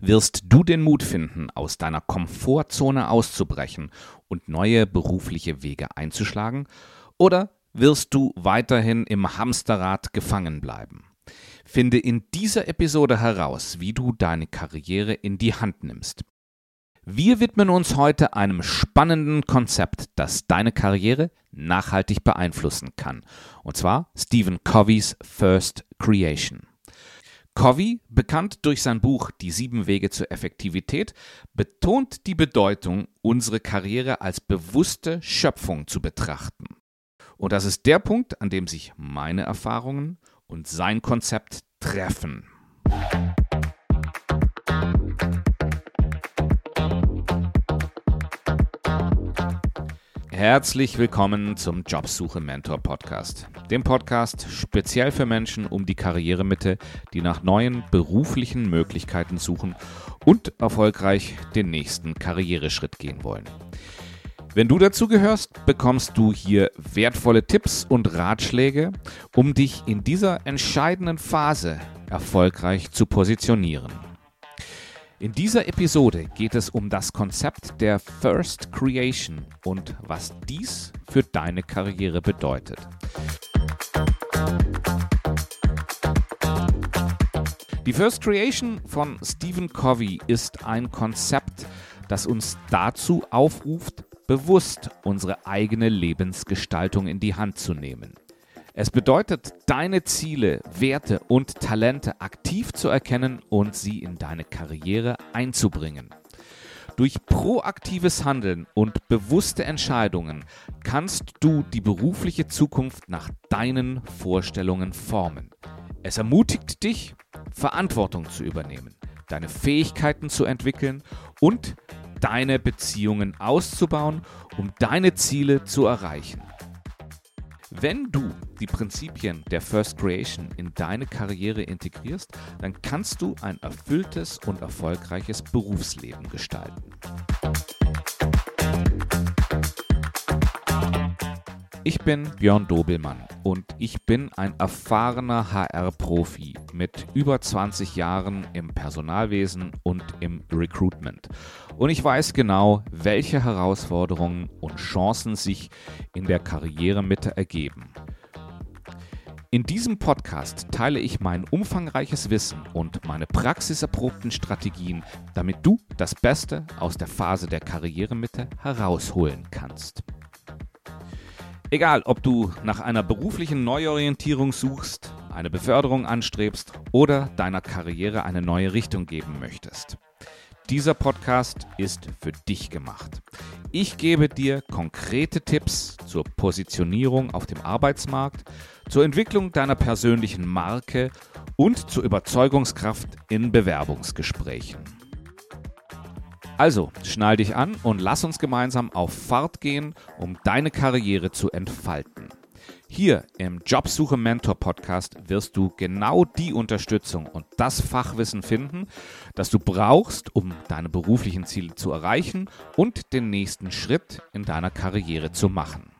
Wirst du den Mut finden, aus deiner Komfortzone auszubrechen und neue berufliche Wege einzuschlagen? Oder wirst du weiterhin im Hamsterrad gefangen bleiben? Finde in dieser Episode heraus, wie du deine Karriere in die Hand nimmst. Wir widmen uns heute einem spannenden Konzept, das deine Karriere nachhaltig beeinflussen kann. Und zwar Stephen Covey's First Creation. Covey, bekannt durch sein Buch Die sieben Wege zur Effektivität, betont die Bedeutung, unsere Karriere als bewusste Schöpfung zu betrachten. Und das ist der Punkt, an dem sich meine Erfahrungen und sein Konzept treffen. Herzlich willkommen zum Jobsuche Mentor Podcast, dem Podcast speziell für Menschen um die Karrieremitte, die nach neuen beruflichen Möglichkeiten suchen und erfolgreich den nächsten Karriereschritt gehen wollen. Wenn du dazu gehörst, bekommst du hier wertvolle Tipps und Ratschläge, um dich in dieser entscheidenden Phase erfolgreich zu positionieren. In dieser Episode geht es um das Konzept der First Creation und was dies für deine Karriere bedeutet. Die First Creation von Stephen Covey ist ein Konzept, das uns dazu aufruft, bewusst unsere eigene Lebensgestaltung in die Hand zu nehmen. Es bedeutet, deine Ziele, Werte und Talente aktiv zu erkennen und sie in deine Karriere einzubringen. Durch proaktives Handeln und bewusste Entscheidungen kannst du die berufliche Zukunft nach deinen Vorstellungen formen. Es ermutigt dich, Verantwortung zu übernehmen, deine Fähigkeiten zu entwickeln und deine Beziehungen auszubauen, um deine Ziele zu erreichen. Wenn du die Prinzipien der First Creation in deine Karriere integrierst, dann kannst du ein erfülltes und erfolgreiches Berufsleben gestalten. Ich bin Björn Dobelmann und ich bin ein erfahrener HR-Profi mit über 20 Jahren im Personalwesen und im Recruitment. Und ich weiß genau, welche Herausforderungen und Chancen sich in der Karrieremitte ergeben. In diesem Podcast teile ich mein umfangreiches Wissen und meine praxiserprobten Strategien, damit du das Beste aus der Phase der Karrieremitte herausholen kannst. Egal, ob du nach einer beruflichen Neuorientierung suchst, eine Beförderung anstrebst oder deiner Karriere eine neue Richtung geben möchtest. Dieser Podcast ist für dich gemacht. Ich gebe dir konkrete Tipps zur Positionierung auf dem Arbeitsmarkt, zur Entwicklung deiner persönlichen Marke und zur Überzeugungskraft in Bewerbungsgesprächen. Also, schnall dich an und lass uns gemeinsam auf Fahrt gehen, um deine Karriere zu entfalten. Hier im Jobsuche Mentor Podcast wirst du genau die Unterstützung und das Fachwissen finden, das du brauchst, um deine beruflichen Ziele zu erreichen und den nächsten Schritt in deiner Karriere zu machen.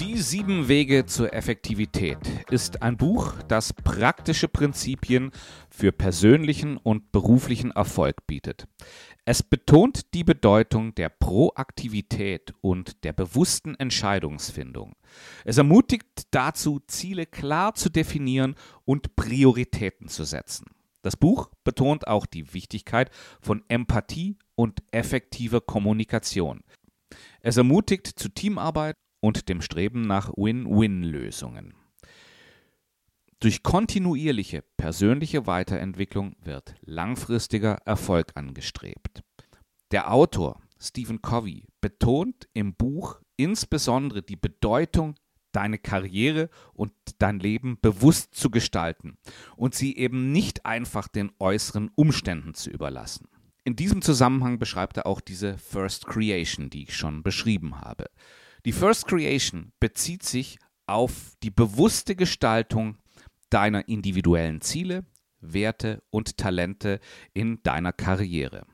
Die sieben Wege zur Effektivität ist ein Buch, das praktische Prinzipien für persönlichen und beruflichen Erfolg bietet. Es betont die Bedeutung der Proaktivität und der bewussten Entscheidungsfindung. Es ermutigt dazu, Ziele klar zu definieren und Prioritäten zu setzen. Das Buch betont auch die Wichtigkeit von Empathie und effektiver Kommunikation. Es ermutigt zu Teamarbeit und dem Streben nach Win-Win-Lösungen. Durch kontinuierliche persönliche Weiterentwicklung wird langfristiger Erfolg angestrebt. Der Autor Stephen Covey betont im Buch insbesondere die Bedeutung, deine Karriere und dein Leben bewusst zu gestalten und sie eben nicht einfach den äußeren Umständen zu überlassen. In diesem Zusammenhang beschreibt er auch diese First Creation, die ich schon beschrieben habe. Die First Creation bezieht sich auf die bewusste Gestaltung deiner individuellen Ziele, Werte und Talente in deiner Karriere.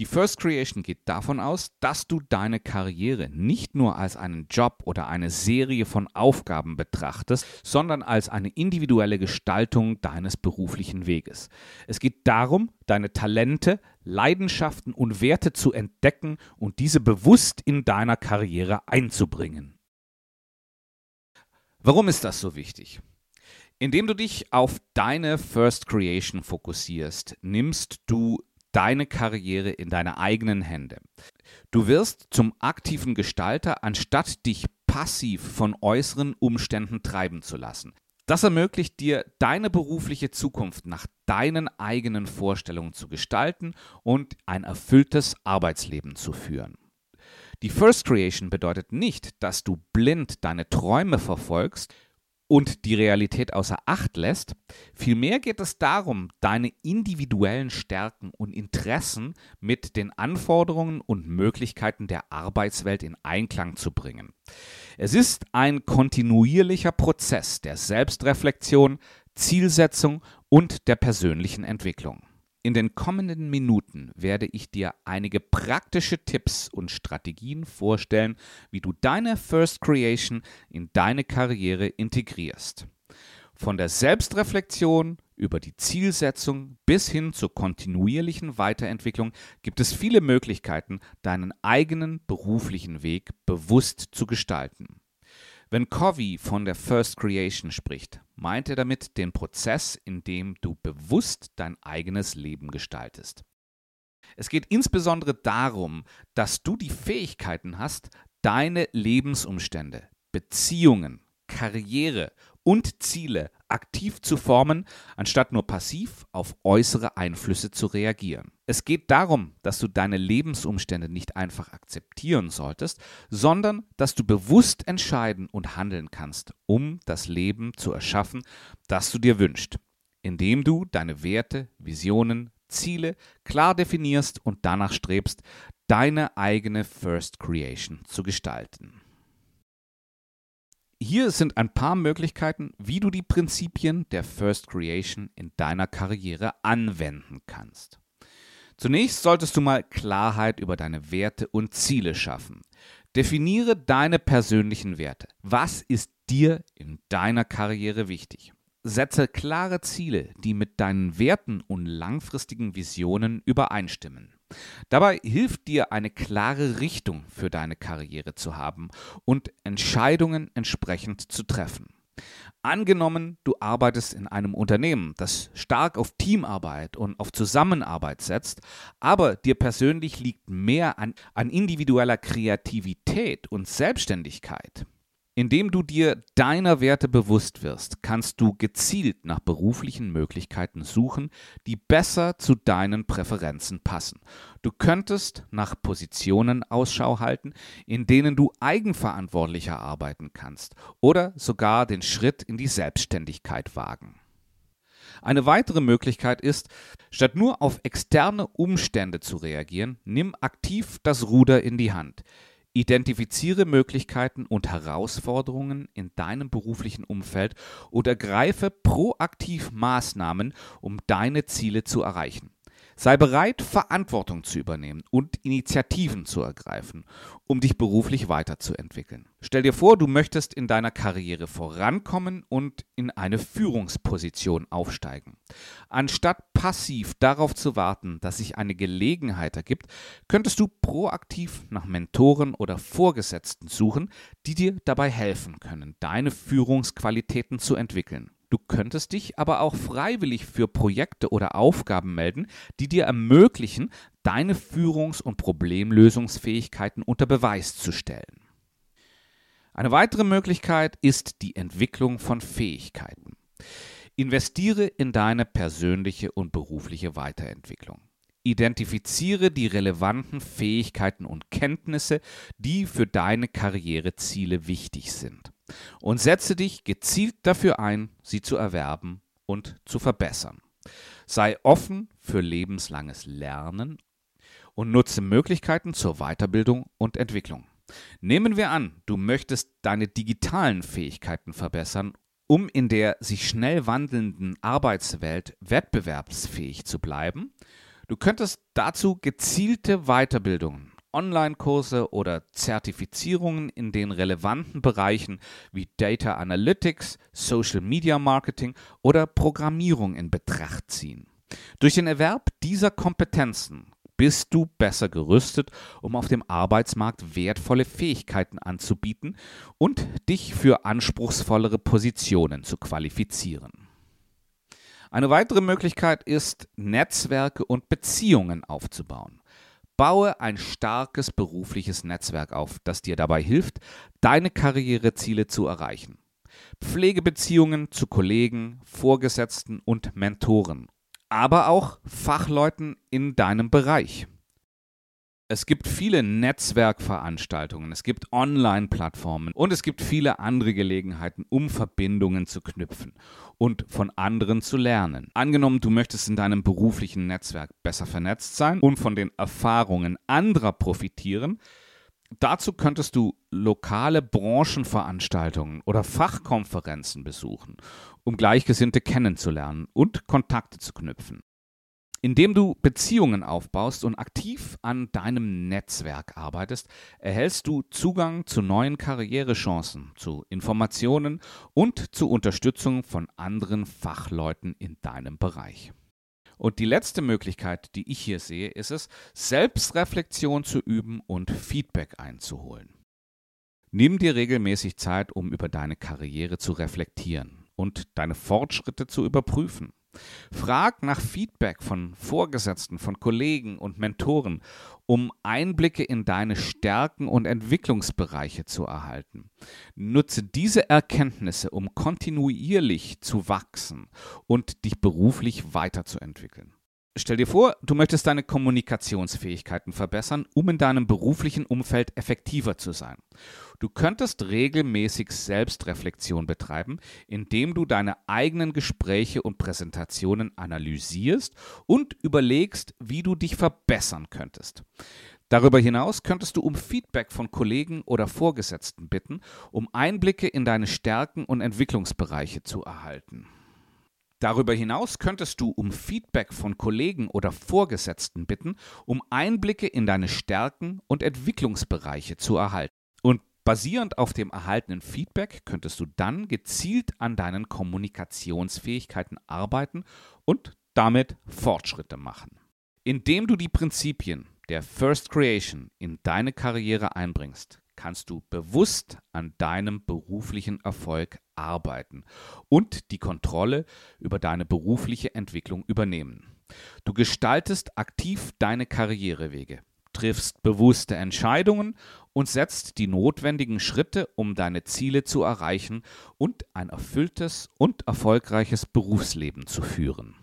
Die First Creation geht davon aus, dass du deine Karriere nicht nur als einen Job oder eine Serie von Aufgaben betrachtest, sondern als eine individuelle Gestaltung deines beruflichen Weges. Es geht darum, deine Talente, Leidenschaften und Werte zu entdecken und diese bewusst in deiner Karriere einzubringen. Warum ist das so wichtig? Indem du dich auf deine First Creation fokussierst, nimmst du deine Karriere in deine eigenen Hände. Du wirst zum aktiven Gestalter, anstatt dich passiv von äußeren Umständen treiben zu lassen. Das ermöglicht dir, deine berufliche Zukunft nach deinen eigenen Vorstellungen zu gestalten und ein erfülltes Arbeitsleben zu führen. Die First Creation bedeutet nicht, dass du blind deine Träume verfolgst und die Realität außer Acht lässt. Vielmehr geht es darum, deine individuellen Stärken und Interessen mit den Anforderungen und Möglichkeiten der Arbeitswelt in Einklang zu bringen. Es ist ein kontinuierlicher Prozess der Selbstreflexion, Zielsetzung und der persönlichen Entwicklung. In den kommenden Minuten werde ich dir einige praktische Tipps und Strategien vorstellen, wie du deine First Creation in deine Karriere integrierst. Von der Selbstreflexion über die Zielsetzung bis hin zur kontinuierlichen Weiterentwicklung gibt es viele Möglichkeiten, deinen eigenen beruflichen Weg bewusst zu gestalten. Wenn Covey von der First Creation spricht, meint er damit den Prozess, in dem du bewusst dein eigenes Leben gestaltest. Es geht insbesondere darum, dass du die Fähigkeiten hast, deine Lebensumstände, Beziehungen, Karriere und Ziele aktiv zu formen, anstatt nur passiv auf äußere Einflüsse zu reagieren. Es geht darum, dass du deine Lebensumstände nicht einfach akzeptieren solltest, sondern dass du bewusst entscheiden und handeln kannst, um das Leben zu erschaffen, das du dir wünschst, indem du deine Werte, Visionen, Ziele klar definierst und danach strebst, deine eigene First Creation zu gestalten. Hier sind ein paar Möglichkeiten, wie du die Prinzipien der First Creation in deiner Karriere anwenden kannst. Zunächst solltest du mal Klarheit über deine Werte und Ziele schaffen. Definiere deine persönlichen Werte. Was ist dir in deiner Karriere wichtig? Setze klare Ziele, die mit deinen Werten und langfristigen Visionen übereinstimmen. Dabei hilft dir eine klare Richtung für deine Karriere zu haben und Entscheidungen entsprechend zu treffen. Angenommen, du arbeitest in einem Unternehmen, das stark auf Teamarbeit und auf Zusammenarbeit setzt, aber dir persönlich liegt mehr an, an individueller Kreativität und Selbstständigkeit, indem du dir deiner Werte bewusst wirst, kannst du gezielt nach beruflichen Möglichkeiten suchen, die besser zu deinen Präferenzen passen. Du könntest nach Positionen Ausschau halten, in denen du eigenverantwortlicher arbeiten kannst oder sogar den Schritt in die Selbstständigkeit wagen. Eine weitere Möglichkeit ist, statt nur auf externe Umstände zu reagieren, nimm aktiv das Ruder in die Hand. Identifiziere Möglichkeiten und Herausforderungen in deinem beruflichen Umfeld und ergreife proaktiv Maßnahmen, um deine Ziele zu erreichen. Sei bereit, Verantwortung zu übernehmen und Initiativen zu ergreifen, um dich beruflich weiterzuentwickeln. Stell dir vor, du möchtest in deiner Karriere vorankommen und in eine Führungsposition aufsteigen. Anstatt passiv darauf zu warten, dass sich eine Gelegenheit ergibt, könntest du proaktiv nach Mentoren oder Vorgesetzten suchen, die dir dabei helfen können, deine Führungsqualitäten zu entwickeln. Du könntest dich aber auch freiwillig für Projekte oder Aufgaben melden, die dir ermöglichen, deine Führungs- und Problemlösungsfähigkeiten unter Beweis zu stellen. Eine weitere Möglichkeit ist die Entwicklung von Fähigkeiten. Investiere in deine persönliche und berufliche Weiterentwicklung. Identifiziere die relevanten Fähigkeiten und Kenntnisse, die für deine Karriereziele wichtig sind und setze dich gezielt dafür ein, sie zu erwerben und zu verbessern. Sei offen für lebenslanges Lernen und nutze Möglichkeiten zur Weiterbildung und Entwicklung. Nehmen wir an, du möchtest deine digitalen Fähigkeiten verbessern, um in der sich schnell wandelnden Arbeitswelt wettbewerbsfähig zu bleiben. Du könntest dazu gezielte Weiterbildungen, Online-Kurse oder Zertifizierungen in den relevanten Bereichen wie Data Analytics, Social Media Marketing oder Programmierung in Betracht ziehen. Durch den Erwerb dieser Kompetenzen bist du besser gerüstet, um auf dem Arbeitsmarkt wertvolle Fähigkeiten anzubieten und dich für anspruchsvollere Positionen zu qualifizieren. Eine weitere Möglichkeit ist, Netzwerke und Beziehungen aufzubauen. Baue ein starkes berufliches Netzwerk auf, das dir dabei hilft, deine Karriereziele zu erreichen. Pflege Beziehungen zu Kollegen, Vorgesetzten und Mentoren, aber auch Fachleuten in deinem Bereich. Es gibt viele Netzwerkveranstaltungen, es gibt Online-Plattformen und es gibt viele andere Gelegenheiten, um Verbindungen zu knüpfen und von anderen zu lernen. Angenommen, du möchtest in deinem beruflichen Netzwerk besser vernetzt sein und von den Erfahrungen anderer profitieren, Dazu könntest du lokale Branchenveranstaltungen oder Fachkonferenzen besuchen, um Gleichgesinnte kennenzulernen und Kontakte zu knüpfen. Indem du Beziehungen aufbaust und aktiv an deinem Netzwerk arbeitest, erhältst du Zugang zu neuen Karrierechancen, zu Informationen und zu Unterstützung von anderen Fachleuten in deinem Bereich. Und die letzte Möglichkeit, die ich hier sehe, ist es, Selbstreflexion zu üben und Feedback einzuholen. Nimm dir regelmäßig Zeit, um über deine Karriere zu reflektieren und deine Fortschritte zu überprüfen. Frag nach Feedback von Vorgesetzten, von Kollegen und Mentoren, um Einblicke in deine Stärken und Entwicklungsbereiche zu erhalten. Nutze diese Erkenntnisse, um kontinuierlich zu wachsen und dich beruflich weiterzuentwickeln. Stell dir vor, du möchtest deine Kommunikationsfähigkeiten verbessern, um in deinem beruflichen Umfeld effektiver zu sein. Du könntest regelmäßig Selbstreflexion betreiben, indem du deine eigenen Gespräche und Präsentationen analysierst und überlegst, wie du dich verbessern könntest. Darüber hinaus könntest du um Feedback von Kollegen oder Vorgesetzten bitten, um Einblicke in deine Stärken und Entwicklungsbereiche zu erhalten. Darüber hinaus könntest du um Feedback von Kollegen oder Vorgesetzten bitten, um Einblicke in deine Stärken und Entwicklungsbereiche zu erhalten. Und basierend auf dem erhaltenen Feedback könntest du dann gezielt an deinen Kommunikationsfähigkeiten arbeiten und damit Fortschritte machen. Indem du die Prinzipien der First Creation in deine Karriere einbringst, kannst du bewusst an deinem beruflichen Erfolg arbeiten und die Kontrolle über deine berufliche Entwicklung übernehmen. Du gestaltest aktiv deine Karrierewege, triffst bewusste Entscheidungen und setzt die notwendigen Schritte, um deine Ziele zu erreichen und ein erfülltes und erfolgreiches Berufsleben zu führen.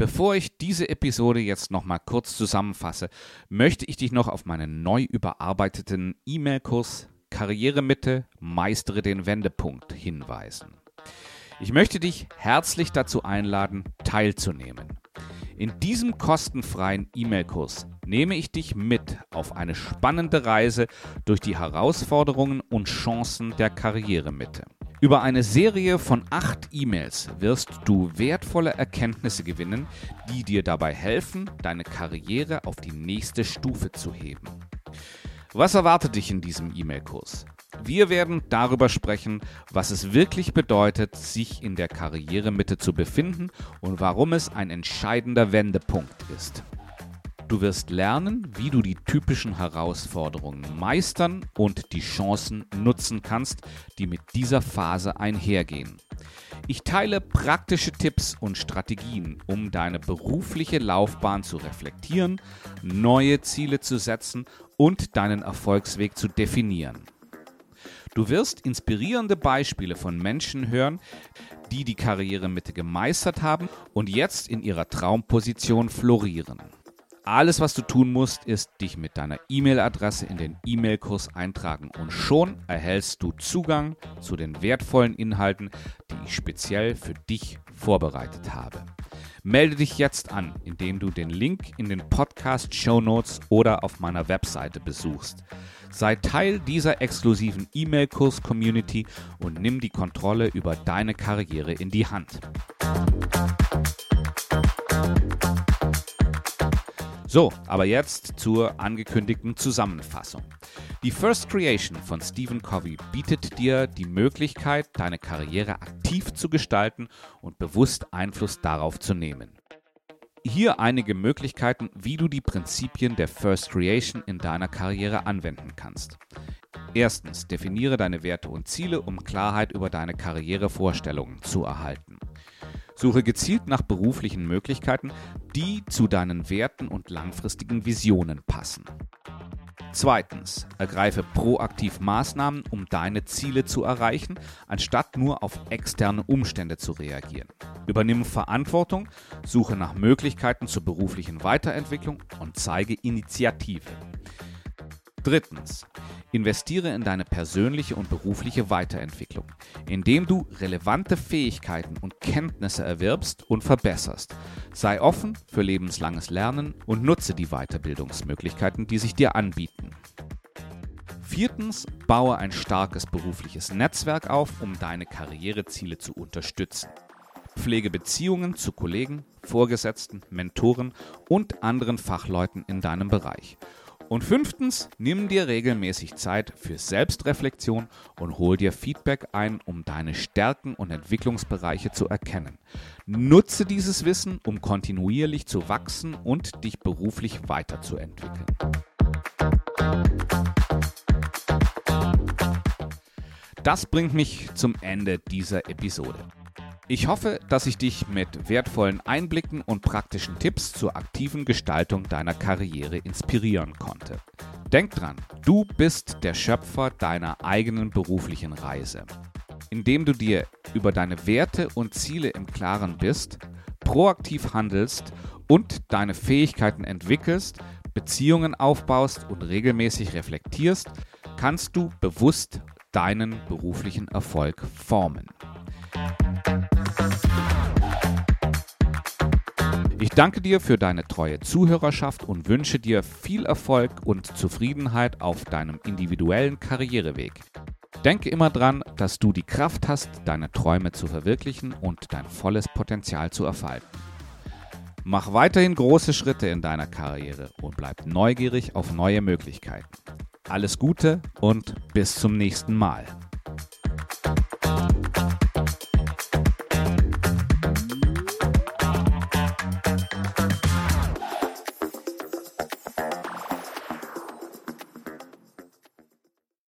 Bevor ich diese Episode jetzt nochmal kurz zusammenfasse, möchte ich dich noch auf meinen neu überarbeiteten E-Mail-Kurs Karrieremitte meistere den Wendepunkt hinweisen. Ich möchte dich herzlich dazu einladen, teilzunehmen. In diesem kostenfreien E-Mail-Kurs nehme ich dich mit auf eine spannende Reise durch die Herausforderungen und Chancen der Karrieremitte. Über eine Serie von acht E-Mails wirst du wertvolle Erkenntnisse gewinnen, die dir dabei helfen, deine Karriere auf die nächste Stufe zu heben. Was erwartet dich in diesem E-Mail-Kurs? Wir werden darüber sprechen, was es wirklich bedeutet, sich in der Karrieremitte zu befinden und warum es ein entscheidender Wendepunkt ist. Du wirst lernen, wie du die typischen Herausforderungen meistern und die Chancen nutzen kannst, die mit dieser Phase einhergehen. Ich teile praktische Tipps und Strategien, um deine berufliche Laufbahn zu reflektieren, neue Ziele zu setzen und deinen Erfolgsweg zu definieren. Du wirst inspirierende Beispiele von Menschen hören, die die Karrieremitte gemeistert haben und jetzt in ihrer Traumposition florieren. Alles, was du tun musst, ist dich mit deiner E-Mail-Adresse in den E-Mail-Kurs eintragen und schon erhältst du Zugang zu den wertvollen Inhalten, die ich speziell für dich vorbereitet habe. Melde dich jetzt an, indem du den Link in den Podcast Show Notes oder auf meiner Webseite besuchst. Sei Teil dieser exklusiven E-Mail-Kurs-Community und nimm die Kontrolle über deine Karriere in die Hand. So, aber jetzt zur angekündigten Zusammenfassung. Die First Creation von Stephen Covey bietet dir die Möglichkeit, deine Karriere aktiv zu gestalten und bewusst Einfluss darauf zu nehmen. Hier einige Möglichkeiten, wie du die Prinzipien der First Creation in deiner Karriere anwenden kannst. Erstens, definiere deine Werte und Ziele, um Klarheit über deine Karrierevorstellungen zu erhalten. Suche gezielt nach beruflichen Möglichkeiten, die zu deinen Werten und langfristigen Visionen passen. Zweitens, ergreife proaktiv Maßnahmen, um deine Ziele zu erreichen, anstatt nur auf externe Umstände zu reagieren. Übernimm Verantwortung, suche nach Möglichkeiten zur beruflichen Weiterentwicklung und zeige Initiative. Drittens, investiere in deine persönliche und berufliche Weiterentwicklung, indem du relevante Fähigkeiten und Kenntnisse erwirbst und verbesserst. Sei offen für lebenslanges Lernen und nutze die Weiterbildungsmöglichkeiten, die sich dir anbieten. Viertens, baue ein starkes berufliches Netzwerk auf, um deine Karriereziele zu unterstützen. Pflege Beziehungen zu Kollegen, Vorgesetzten, Mentoren und anderen Fachleuten in deinem Bereich und fünftens, nimm dir regelmäßig Zeit für Selbstreflexion und hol dir Feedback ein, um deine Stärken und Entwicklungsbereiche zu erkennen. Nutze dieses Wissen, um kontinuierlich zu wachsen und dich beruflich weiterzuentwickeln. Das bringt mich zum Ende dieser Episode. Ich hoffe, dass ich dich mit wertvollen Einblicken und praktischen Tipps zur aktiven Gestaltung deiner Karriere inspirieren konnte. Denk dran, du bist der Schöpfer deiner eigenen beruflichen Reise. Indem du dir über deine Werte und Ziele im Klaren bist, proaktiv handelst und deine Fähigkeiten entwickelst, Beziehungen aufbaust und regelmäßig reflektierst, kannst du bewusst deinen beruflichen Erfolg formen. Ich danke dir für deine treue Zuhörerschaft und wünsche dir viel Erfolg und Zufriedenheit auf deinem individuellen Karriereweg. Denke immer dran, dass du die Kraft hast, deine Träume zu verwirklichen und dein volles Potenzial zu erfalten. Mach weiterhin große Schritte in deiner Karriere und bleib neugierig auf neue Möglichkeiten. Alles Gute und bis zum nächsten Mal.